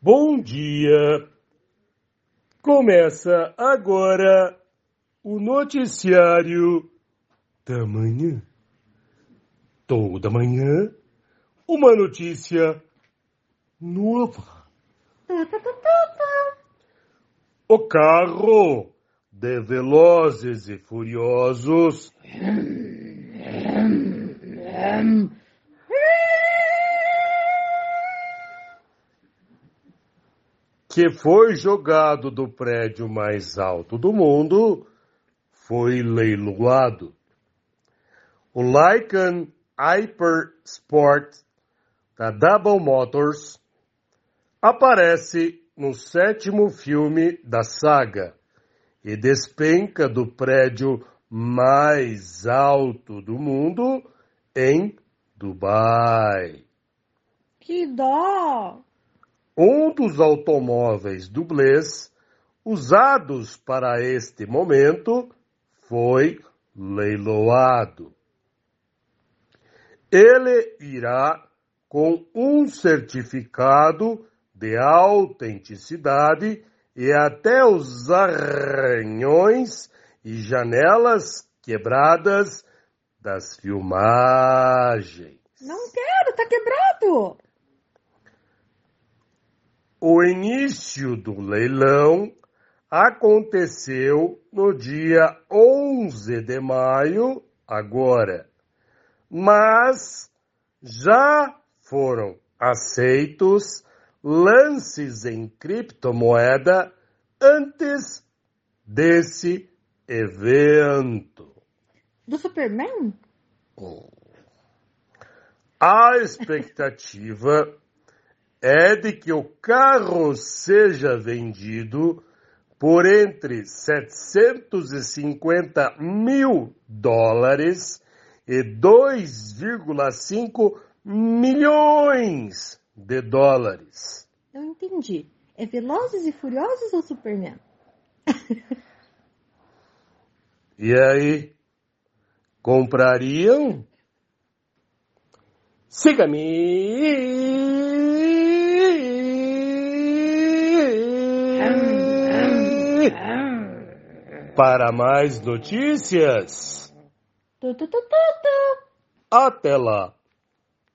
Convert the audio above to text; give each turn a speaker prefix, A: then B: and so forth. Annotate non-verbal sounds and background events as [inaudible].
A: Bom dia! Começa agora o noticiário da manhã. Toda manhã, uma notícia nova. O carro de Velozes e Furiosos que foi jogado do prédio mais alto do mundo foi leiloado. O Lycan Hyper Sport da Double Motors aparece no sétimo filme da saga e despenca do prédio mais alto do mundo em Dubai.
B: Que dó!
A: Um dos automóveis dublês usados para este momento foi leiloado. Ele irá com um certificado de autenticidade e até os arranhões e janelas quebradas das filmagens.
B: Não quero, tá quebrado!
A: O início do leilão aconteceu no dia 11 de maio, agora, mas já foram aceitos lances em criptomoeda antes desse evento.
B: Do Superman?
A: A expectativa é de que o carro seja vendido por entre 750 mil dólares e 2,5 milhões de dólares.
B: Eu entendi. É Velozes e Furiosos ou Superman? [laughs]
A: E aí, comprariam? Siga-me! Para mais notícias,
B: Tu, tu, tu,
A: até lá!